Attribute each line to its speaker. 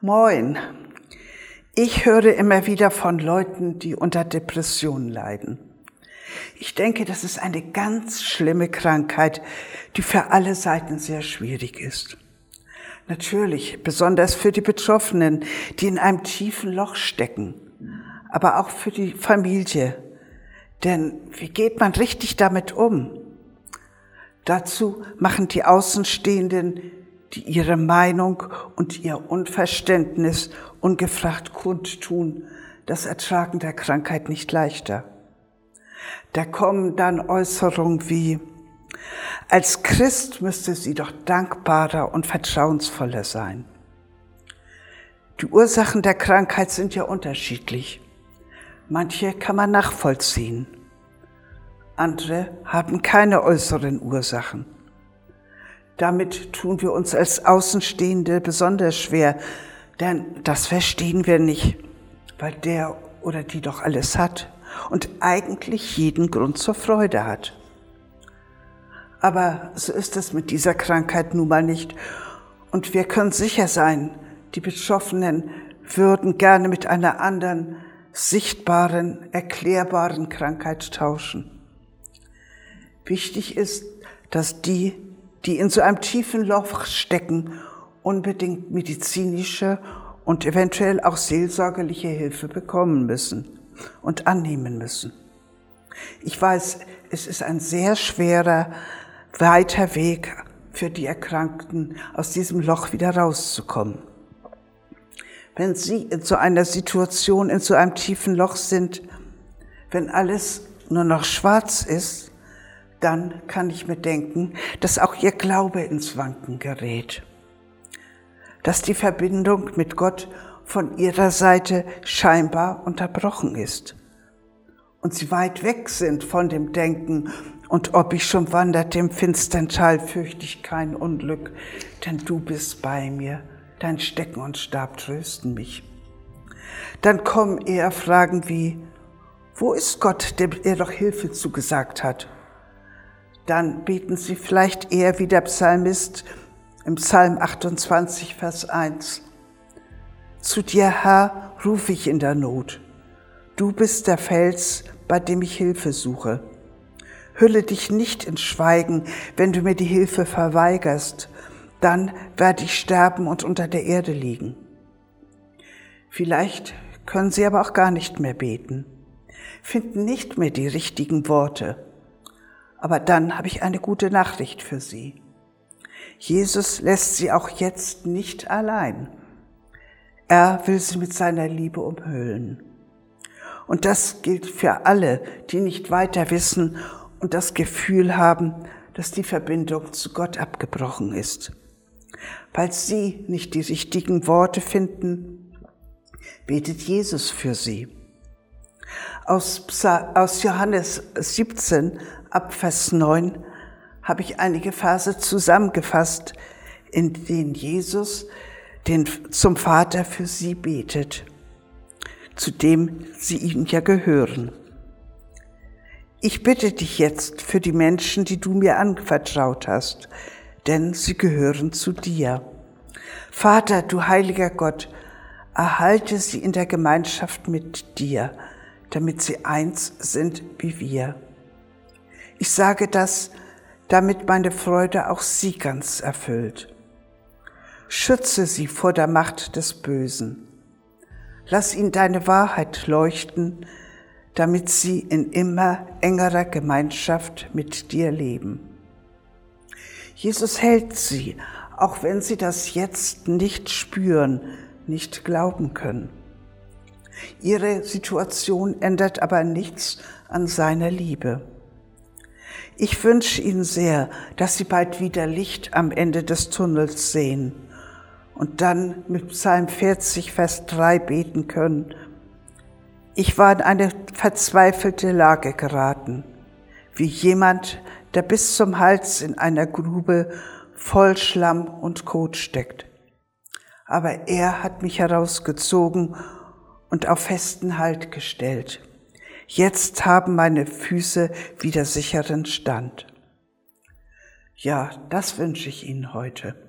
Speaker 1: Moin. Ich höre immer wieder von Leuten, die unter Depressionen leiden. Ich denke, das ist eine ganz schlimme Krankheit, die für alle Seiten sehr schwierig ist. Natürlich, besonders für die Betroffenen, die in einem tiefen Loch stecken, aber auch für die Familie. Denn wie geht man richtig damit um? Dazu machen die Außenstehenden, die ihre Meinung und ihr Unverständnis ungefragt kundtun, das Ertragen der Krankheit nicht leichter. Da kommen dann Äußerungen wie, als Christ müsste sie doch dankbarer und vertrauensvoller sein. Die Ursachen der Krankheit sind ja unterschiedlich. Manche kann man nachvollziehen. Andere haben keine äußeren Ursachen. Damit tun wir uns als Außenstehende besonders schwer, denn das verstehen wir nicht, weil der oder die doch alles hat und eigentlich jeden Grund zur Freude hat. Aber so ist es mit dieser Krankheit nun mal nicht. Und wir können sicher sein, die Betroffenen würden gerne mit einer anderen, sichtbaren, erklärbaren Krankheit tauschen. Wichtig ist, dass die, die in so einem tiefen Loch stecken, unbedingt medizinische und eventuell auch seelsorgerliche Hilfe bekommen müssen und annehmen müssen. Ich weiß, es ist ein sehr schwerer, weiter Weg für die Erkrankten, aus diesem Loch wieder rauszukommen. Wenn Sie in so einer Situation, in so einem tiefen Loch sind, wenn alles nur noch schwarz ist, dann kann ich mir denken, dass auch Ihr Glaube ins Wanken gerät, dass die Verbindung mit Gott von Ihrer Seite scheinbar unterbrochen ist und Sie weit weg sind von dem Denken, und ob ich schon wanderte im finstern Tal, fürchte ich kein Unglück, denn du bist bei mir, dein Stecken und Stab trösten mich. Dann kommen eher Fragen wie, wo ist Gott, dem er doch Hilfe zugesagt hat? Dann beten sie vielleicht eher wie der Psalmist im Psalm 28, Vers 1. Zu dir, Herr, rufe ich in der Not. Du bist der Fels, bei dem ich Hilfe suche. Hülle dich nicht in Schweigen, wenn du mir die Hilfe verweigerst, dann werde ich sterben und unter der Erde liegen. Vielleicht können sie aber auch gar nicht mehr beten, finden nicht mehr die richtigen Worte. Aber dann habe ich eine gute Nachricht für sie. Jesus lässt sie auch jetzt nicht allein. Er will sie mit seiner Liebe umhüllen. Und das gilt für alle, die nicht weiter wissen und das Gefühl haben, dass die Verbindung zu Gott abgebrochen ist. Falls Sie nicht die richtigen Worte finden, betet Jesus für Sie. Aus, aus Johannes 17 ab Vers 9 habe ich einige Verse zusammengefasst, in denen Jesus den, zum Vater für Sie betet, zu dem Sie ihm ja gehören. Ich bitte dich jetzt für die Menschen, die du mir anvertraut hast, denn sie gehören zu dir. Vater, du heiliger Gott, erhalte sie in der Gemeinschaft mit dir, damit sie eins sind wie wir. Ich sage das, damit meine Freude auch sie ganz erfüllt. Schütze sie vor der Macht des Bösen. Lass ihn deine Wahrheit leuchten, damit sie in immer engerer Gemeinschaft mit dir leben. Jesus hält sie, auch wenn sie das jetzt nicht spüren, nicht glauben können. Ihre Situation ändert aber nichts an seiner Liebe. Ich wünsche Ihnen sehr, dass Sie bald wieder Licht am Ende des Tunnels sehen und dann mit Psalm 40, Vers 3 beten können ich war in eine verzweifelte Lage geraten, wie jemand, der bis zum Hals in einer Grube voll Schlamm und Kot steckt. Aber er hat mich herausgezogen und auf festen Halt gestellt. Jetzt haben meine Füße wieder sicheren Stand. Ja, das wünsche ich Ihnen heute.